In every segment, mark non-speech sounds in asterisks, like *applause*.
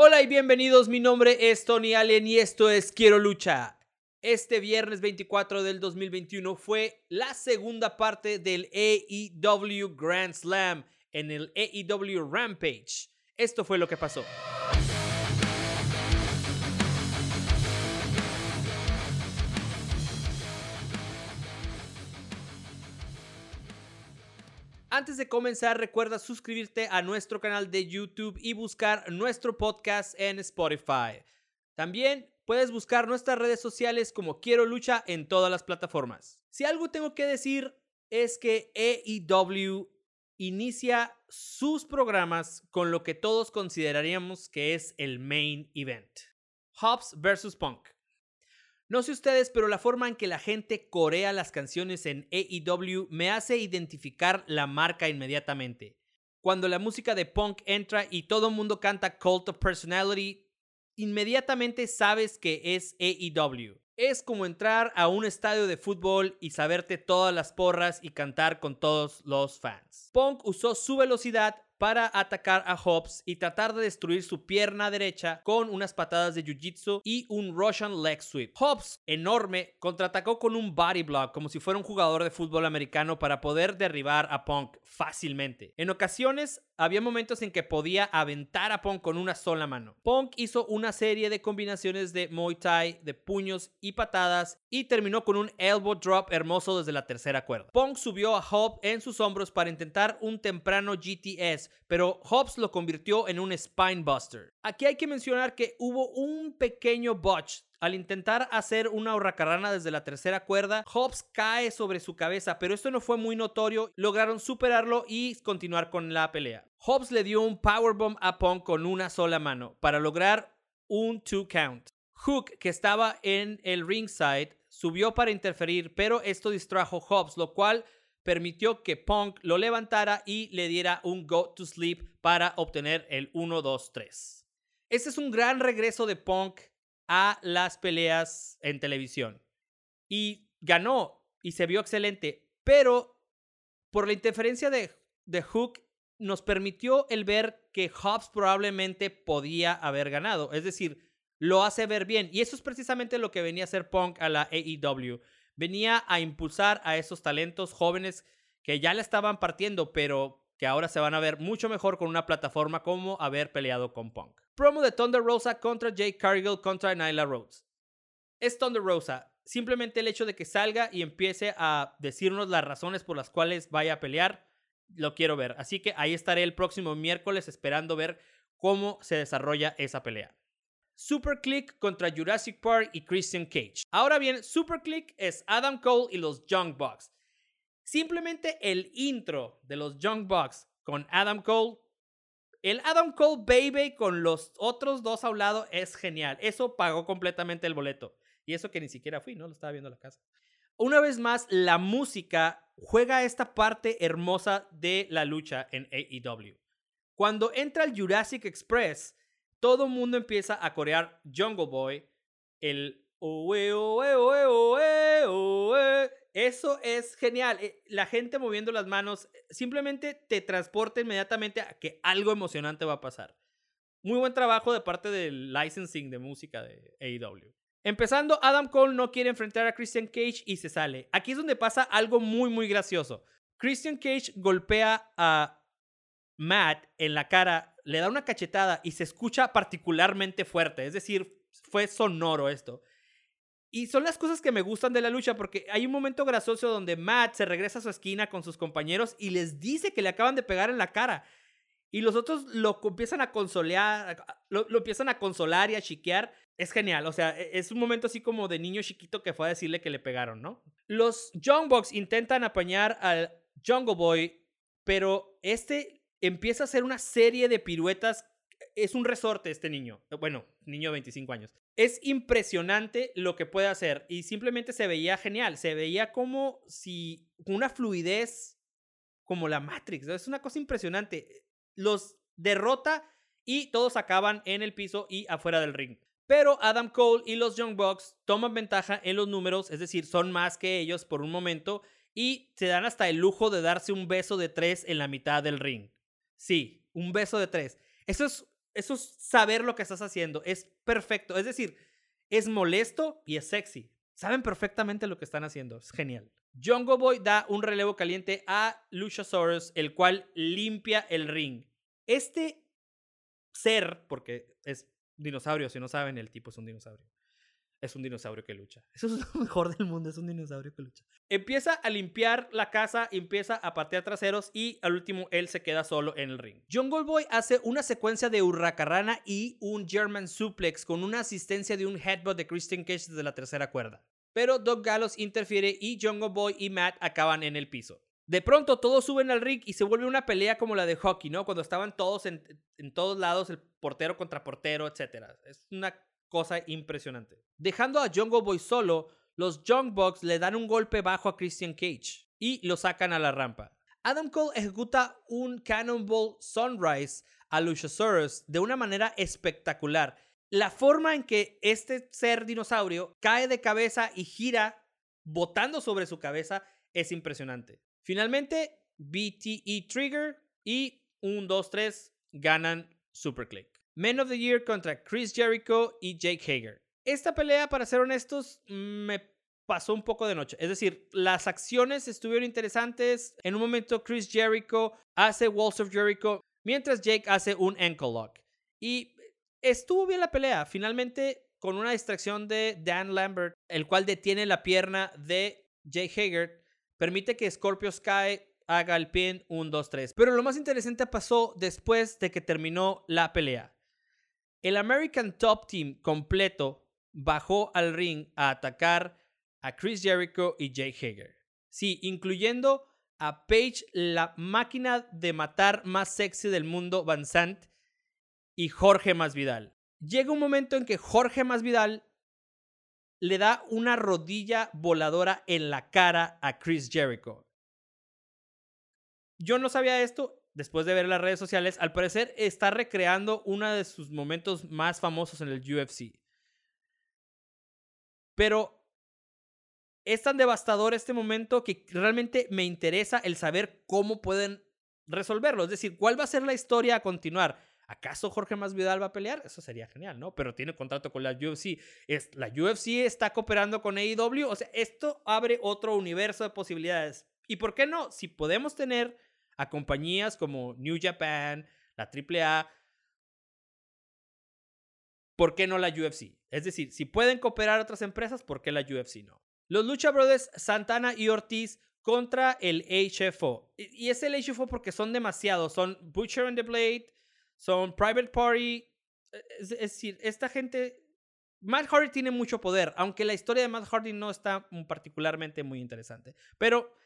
Hola y bienvenidos, mi nombre es Tony Allen y esto es Quiero Lucha. Este viernes 24 del 2021 fue la segunda parte del AEW Grand Slam en el AEW Rampage. Esto fue lo que pasó. Antes de comenzar, recuerda suscribirte a nuestro canal de YouTube y buscar nuestro podcast en Spotify. También puedes buscar nuestras redes sociales como Quiero Lucha en todas las plataformas. Si algo tengo que decir es que AEW inicia sus programas con lo que todos consideraríamos que es el main event. Hobbs vs. Punk. No sé ustedes, pero la forma en que la gente corea las canciones en AEW me hace identificar la marca inmediatamente. Cuando la música de punk entra y todo el mundo canta Cult of Personality, inmediatamente sabes que es AEW. Es como entrar a un estadio de fútbol y saberte todas las porras y cantar con todos los fans. Punk usó su velocidad para atacar a Hobbs y tratar de destruir su pierna derecha con unas patadas de jiu-jitsu y un Russian leg sweep. Hobbs, enorme, contraatacó con un body block como si fuera un jugador de fútbol americano para poder derribar a Punk fácilmente. En ocasiones había momentos en que podía aventar a Punk con una sola mano. Punk hizo una serie de combinaciones de Muay Thai, de puños y patadas y terminó con un elbow drop hermoso desde la tercera cuerda. Punk subió a Hobbs en sus hombros para intentar un temprano GTS, pero Hobbs lo convirtió en un spinebuster. Aquí hay que mencionar que hubo un pequeño botch al intentar hacer una hurracarrana desde la tercera cuerda, Hobbs cae sobre su cabeza, pero esto no fue muy notorio. Lograron superarlo y continuar con la pelea. Hobbs le dio un powerbomb a con una sola mano para lograr un two count. Hook, que estaba en el ringside, subió para interferir, pero esto distrajo Hobbs, lo cual permitió que Punk lo levantara y le diera un go to sleep para obtener el 1-2-3. Este es un gran regreso de Punk a las peleas en televisión. Y ganó y se vio excelente, pero por la interferencia de, de Hook nos permitió el ver que Hobbs probablemente podía haber ganado. Es decir, lo hace ver bien. Y eso es precisamente lo que venía a hacer Punk a la AEW. Venía a impulsar a esos talentos jóvenes que ya le estaban partiendo, pero que ahora se van a ver mucho mejor con una plataforma como haber peleado con Punk. Promo de Thunder Rosa contra Jake Cargill contra Nyla Rhodes. Es Thunder Rosa. Simplemente el hecho de que salga y empiece a decirnos las razones por las cuales vaya a pelear, lo quiero ver. Así que ahí estaré el próximo miércoles esperando ver cómo se desarrolla esa pelea. Super Click contra Jurassic Park y Christian Cage. Ahora bien, Super Click es Adam Cole y los Young Bucks. Simplemente el intro de los Young Bucks con Adam Cole, el Adam Cole Baby con los otros dos a un lado es genial. Eso pagó completamente el boleto. Y eso que ni siquiera fui, ¿no? Lo estaba viendo en la casa. Una vez más, la música juega esta parte hermosa de la lucha en AEW. Cuando entra el Jurassic Express, todo el mundo empieza a corear Jungle Boy, el eso es genial. Eh, la gente moviendo las manos eh, simplemente te transporta inmediatamente a que algo emocionante va a pasar. Muy buen trabajo de parte del licensing de música de AEW. Empezando, Adam Cole no quiere enfrentar a Christian Cage y se sale. Aquí es donde pasa algo muy, muy gracioso. Christian Cage golpea a Matt en la cara, le da una cachetada y se escucha particularmente fuerte. Es decir, fue sonoro esto. Y son las cosas que me gustan de la lucha porque hay un momento gracioso donde Matt se regresa a su esquina con sus compañeros y les dice que le acaban de pegar en la cara. Y los otros lo empiezan a consolar, lo, empiezan a consolar y a chiquear. Es genial, o sea, e, es un momento así como de niño chiquito que fue a decirle que le pegaron, ¿no? Los Young Bucks intentan apañar al Jungle Boy, pero este empieza a hacer una serie de piruetas es un resorte este niño. Bueno, niño de 25 años. Es impresionante lo que puede hacer y simplemente se veía genial. Se veía como si una fluidez como la Matrix. Es una cosa impresionante. Los derrota y todos acaban en el piso y afuera del ring. Pero Adam Cole y los Young Bucks toman ventaja en los números, es decir, son más que ellos por un momento y se dan hasta el lujo de darse un beso de tres en la mitad del ring. Sí, un beso de tres. Eso es eso es saber lo que estás haciendo. Es perfecto. Es decir, es molesto y es sexy. Saben perfectamente lo que están haciendo. Es genial. Jungle Boy da un relevo caliente a Luchasaurus, el cual limpia el ring. Este ser, porque es dinosaurio, si no saben, el tipo es un dinosaurio es un dinosaurio que lucha. Eso es lo *laughs* mejor del mundo, es un dinosaurio que lucha. Empieza a limpiar la casa, empieza a patear traseros y al último él se queda solo en el ring. Jungle Boy hace una secuencia de hurracarrana y un German suplex con una asistencia de un headbutt de Christian Cage desde la tercera cuerda. Pero Doug Gallows interfiere y Jungle Boy y Matt acaban en el piso. De pronto todos suben al ring y se vuelve una pelea como la de hockey, ¿no? Cuando estaban todos en, en todos lados, el portero contra portero, etc. Es una cosa impresionante. Dejando a Jungle Boy solo, los Young Bucks le dan un golpe bajo a Christian Cage y lo sacan a la rampa. Adam Cole ejecuta un Cannonball Sunrise a Luchasaurus de una manera espectacular. La forma en que este ser dinosaurio cae de cabeza y gira botando sobre su cabeza es impresionante. Finalmente, BTE Trigger y 1, 2, 3 ganan Superclick. Men of the Year contra Chris Jericho y Jake Hager. Esta pelea, para ser honestos, me pasó un poco de noche. Es decir, las acciones estuvieron interesantes. En un momento Chris Jericho hace Walls of Jericho, mientras Jake hace un ankle lock. Y estuvo bien la pelea. Finalmente, con una distracción de Dan Lambert, el cual detiene la pierna de Jake Hager, permite que Scorpio Sky haga el pin 1, 2, 3. Pero lo más interesante pasó después de que terminó la pelea. El American Top Team completo bajó al ring a atacar a Chris Jericho y Jake Hager. Sí, incluyendo a Paige, la máquina de matar más sexy del mundo, Van Sant, y Jorge Masvidal. Llega un momento en que Jorge Masvidal le da una rodilla voladora en la cara a Chris Jericho. Yo no sabía esto, después de ver las redes sociales, al parecer está recreando uno de sus momentos más famosos en el UFC. Pero es tan devastador este momento que realmente me interesa el saber cómo pueden resolverlo. Es decir, cuál va a ser la historia a continuar. ¿Acaso Jorge Masvidal va a pelear? Eso sería genial, ¿no? Pero tiene contrato con la UFC. La UFC está cooperando con AEW. O sea, esto abre otro universo de posibilidades. ¿Y por qué no? Si podemos tener a compañías como New Japan, la AAA. ¿Por qué no la UFC? Es decir, si pueden cooperar otras empresas, ¿por qué la UFC no? Los Lucha Brothers Santana y Ortiz contra el HFO. Y es el HFO porque son demasiados. Son Butcher and the Blade, son Private Party. E, es, decir, esta gente. Matt Hardy tiene mucho poder, aunque la historia de Matt Hardy no está particularmente muy interesante. Pero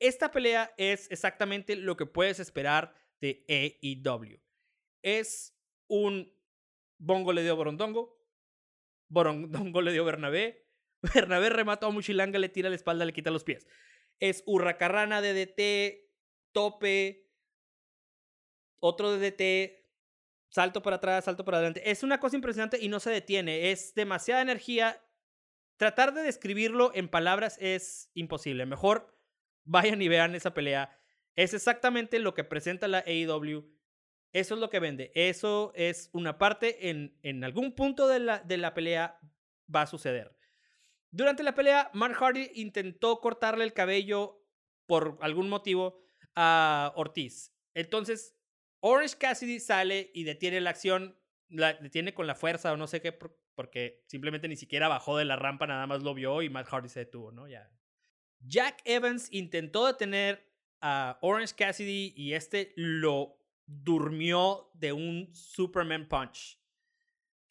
esta pelea es exactamente lo que puedes esperar de AEW. Es un Bongo le dio Borondongo, Borondongo *laughs* le dio Bernabé, *laughs* Bernabé remató a Muchilanga, le tira la espalda, le quita los pies. Es Hurracarrana DDT, tope, otro DDT, salto para atrás, salto para adelante. Es una cosa impresionante y no se detiene. Es demasiada energía. Tratar de describirlo en palabras es imposible. Mejor vayan y vean esa pelea. Es exactamente lo que presenta la AEW. Eso es lo que vende. Eso es una parte en, en algún punto de la, de la pelea va a suceder. Durante la pelea, Mark Hardy intentó cortarle el cabello por algún motivo a Ortiz. Entonces, Orange Cassidy sale y detiene la acción, la detiene con la fuerza o no sé qué, porque simplemente ni siquiera bajó de la rampa, nada más lo vio y Mark Hardy se detuvo, ¿no? Ya, Jack Evans intentó detener a Orange Cassidy y este lo durmió de un Superman Punch.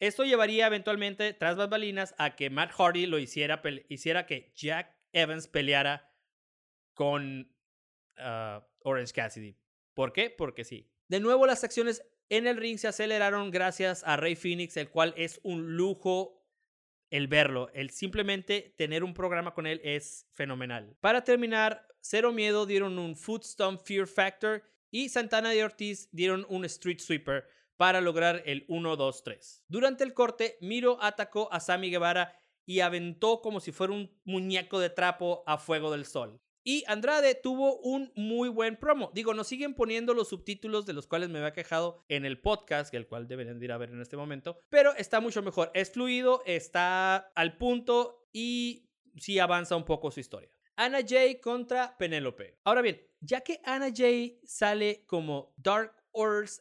Esto llevaría eventualmente, tras balinas a que Matt Hardy lo hiciera, hiciera que Jack Evans peleara con ah, Orange Cassidy. ¿Por qué? Porque sí. De nuevo, las acciones en el ring se aceleraron gracias a Rey Phoenix, el cual es un lujo el verlo, el simplemente tener un programa con él es fenomenal. Para terminar, Cero Miedo dieron un Stomp Fear Factor y Santana y Ortiz dieron un Street Sweeper para lograr el 1-2-3. Durante el corte, Miro atacó a Sammy Guevara y aventó como si fuera un muñeco de trapo a fuego del sol. Y Andrade tuvo un muy buen promo. Digo, nos siguen poniendo los subtítulos de los cuales me había quejado en el podcast, el cual deberían ir a ver en este momento, pero está mucho mejor. Es fluido, está al punto y sí avanza un poco su historia. Anna Jay contra Penélope. Ahora bien, ya que Anna Jay sale como Dark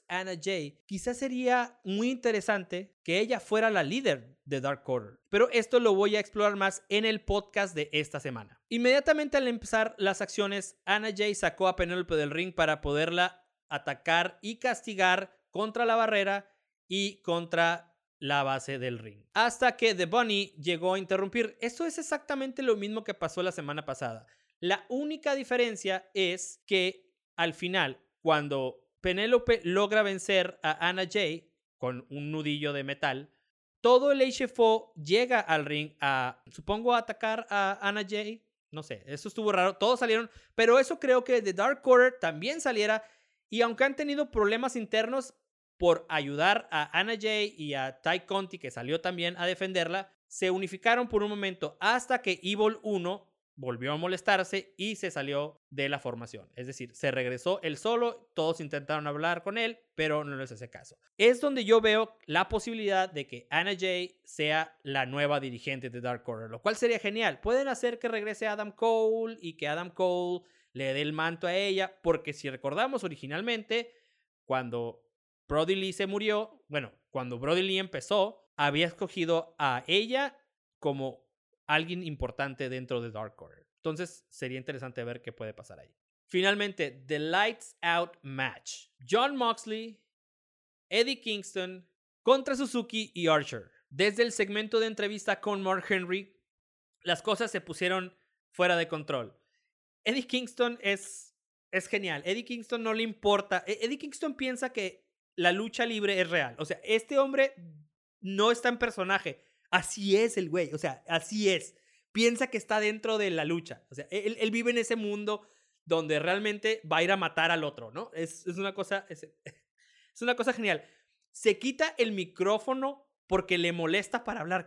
Anna Jay, quizás sería muy interesante que ella fuera la líder de Dark Order. Pero esto lo voy a explorar más en el podcast de esta semana. Inmediatamente al empezar las acciones, Anna Jay sacó a Penélope del ring para poderla atacar y castigar contra la barrera y contra la base del ring. Hasta que The Bunny llegó a interrumpir. Esto es exactamente lo mismo que pasó la semana pasada. La única diferencia es que al final, cuando Penélope logra vencer a Anna Jay con un nudillo de metal. Todo el HFO llega al ring a, supongo, a atacar a Anna Jay. No sé, eso estuvo raro. Todos salieron, pero eso creo que de Dark Order también saliera. Y aunque han tenido problemas internos por ayudar a Anna Jay y a Ty Conti, que salió también a defenderla, se unificaron por un momento hasta que Evil 1 volvió a molestarse y se salió de la formación. Es decir, se regresó él solo, todos intentaron hablar con él, pero no les hace caso. Es donde yo veo la posibilidad de que Anna Jay sea la nueva dirigente de Dark Order, lo cual sería genial. Pueden hacer que regrese Adam Cole y que Adam Cole le dé el manto a ella, porque si recordamos originalmente, cuando Brody Lee se murió, bueno, cuando Brody Lee empezó, había escogido a ella como alguien importante dentro de Dark Order. Entonces sería interesante ver qué puede pasar ahí. Finalmente, The Lights Out Match. John Moxley, Eddie Kingston contra Suzuki y Archer. Desde el segmento de entrevista con Mark Henry, las cosas se pusieron fuera de control. Eddie Kingston es, es genial. Eddie Kingston no le importa. E-, Eddie Kingston piensa que la lucha libre es real. O sea, este hombre no está en personaje. Así es el güey, o sea, así es. Piensa que está dentro de la lucha. O sea, él, vive en ese mundo donde realmente va a ir a matar al otro, ¿no? Es, una cosa, es, *laughs* es, una cosa genial. Se quita el micrófono porque le molesta para hablar.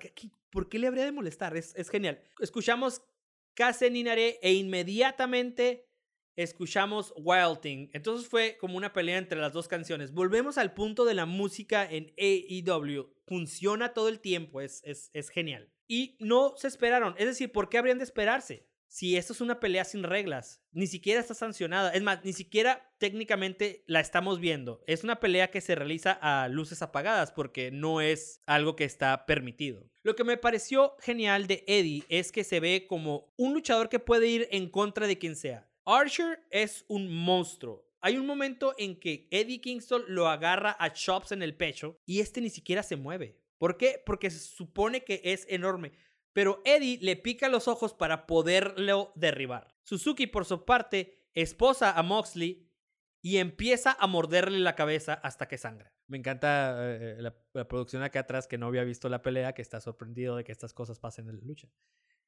¿Por qué le habría de molestar? Es, es genial. Escuchamos Kase Ninare e inmediatamente escuchamos Wild Thing. Entonces fue como una pelea entre las dos canciones. Volvemos al punto de la música en AEW. Funciona todo el tiempo, es, es, es genial. Y no se esperaron. Es decir, ¿por qué habrían de esperarse? Si esto es una pelea sin reglas, ni siquiera está sancionada. Es más, ni siquiera técnicamente la estamos viendo. Es una pelea que se realiza a luces apagadas porque no es algo que está permitido. Lo que me pareció genial de Eddie es que se ve como un luchador que puede ir en contra de quien sea. Archer es un monstruo. Hay un momento en que Eddie Kingston lo agarra a Chops en el pecho y este ni siquiera se mueve. ¿Por qué? Porque se supone que es enorme. Pero Eddie le pica los ojos para poderlo derribar. Suzuki, por su parte, esposa a Moxley y empieza a morderle la cabeza hasta que sangra. Me encanta eh, la, la, producción acá atrás que no había visto la pelea, que está sorprendido de que estas cosas pasen en la lucha.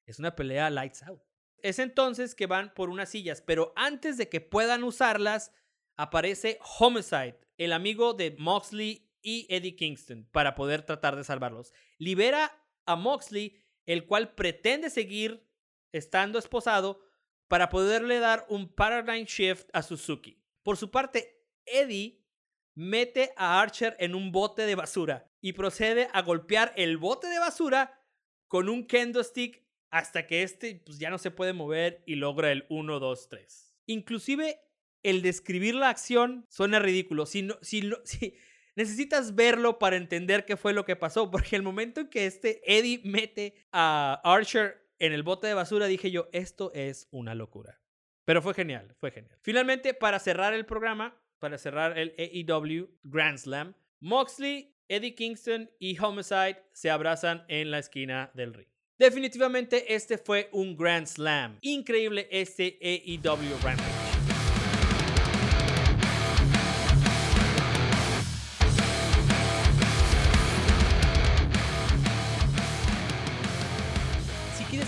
Es una pelea lights out. Es entonces que van por unas sillas, pero antes de que puedan usarlas, aparece Homicide, el amigo de Moxley y Eddie Kingston, para poder tratar de salvarlos. Libera a Moxley, el cual pretende seguir estando esposado para poderle dar un paradigm shift a Suzuki. Por su parte, Eddie mete a Archer en un bote de basura y procede a golpear el bote de basura con un kendo stick hasta que este pues, ya no se puede mover y logra el 1, 2, 3. Inclusive el describir la acción suena ridículo. Si, no, si, *laughs* si necesitas verlo para entender qué fue lo que pasó, porque el momento en que este Eddie mete a Archer en el bote de basura, dije yo, esto es una locura. Pero fue genial, fue genial. Finalmente, para cerrar el programa, para cerrar el AEW Grand Slam, Moxley, Eddie Kingston y Homicide se abrazan en la esquina del ring. Definitivamente este fue un Grand Slam. Increíble este AEW Rampage.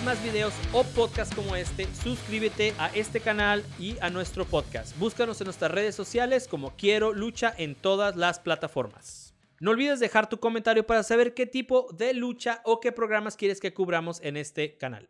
Más videos o podcasts como este, suscríbete a este canal y a nuestro podcast. Búscanos en nuestras redes sociales como Quiero Lucha en todas las plataformas. No olvides dejar tu comentario para saber qué tipo de lucha o qué programas quieres que cubramos en este canal.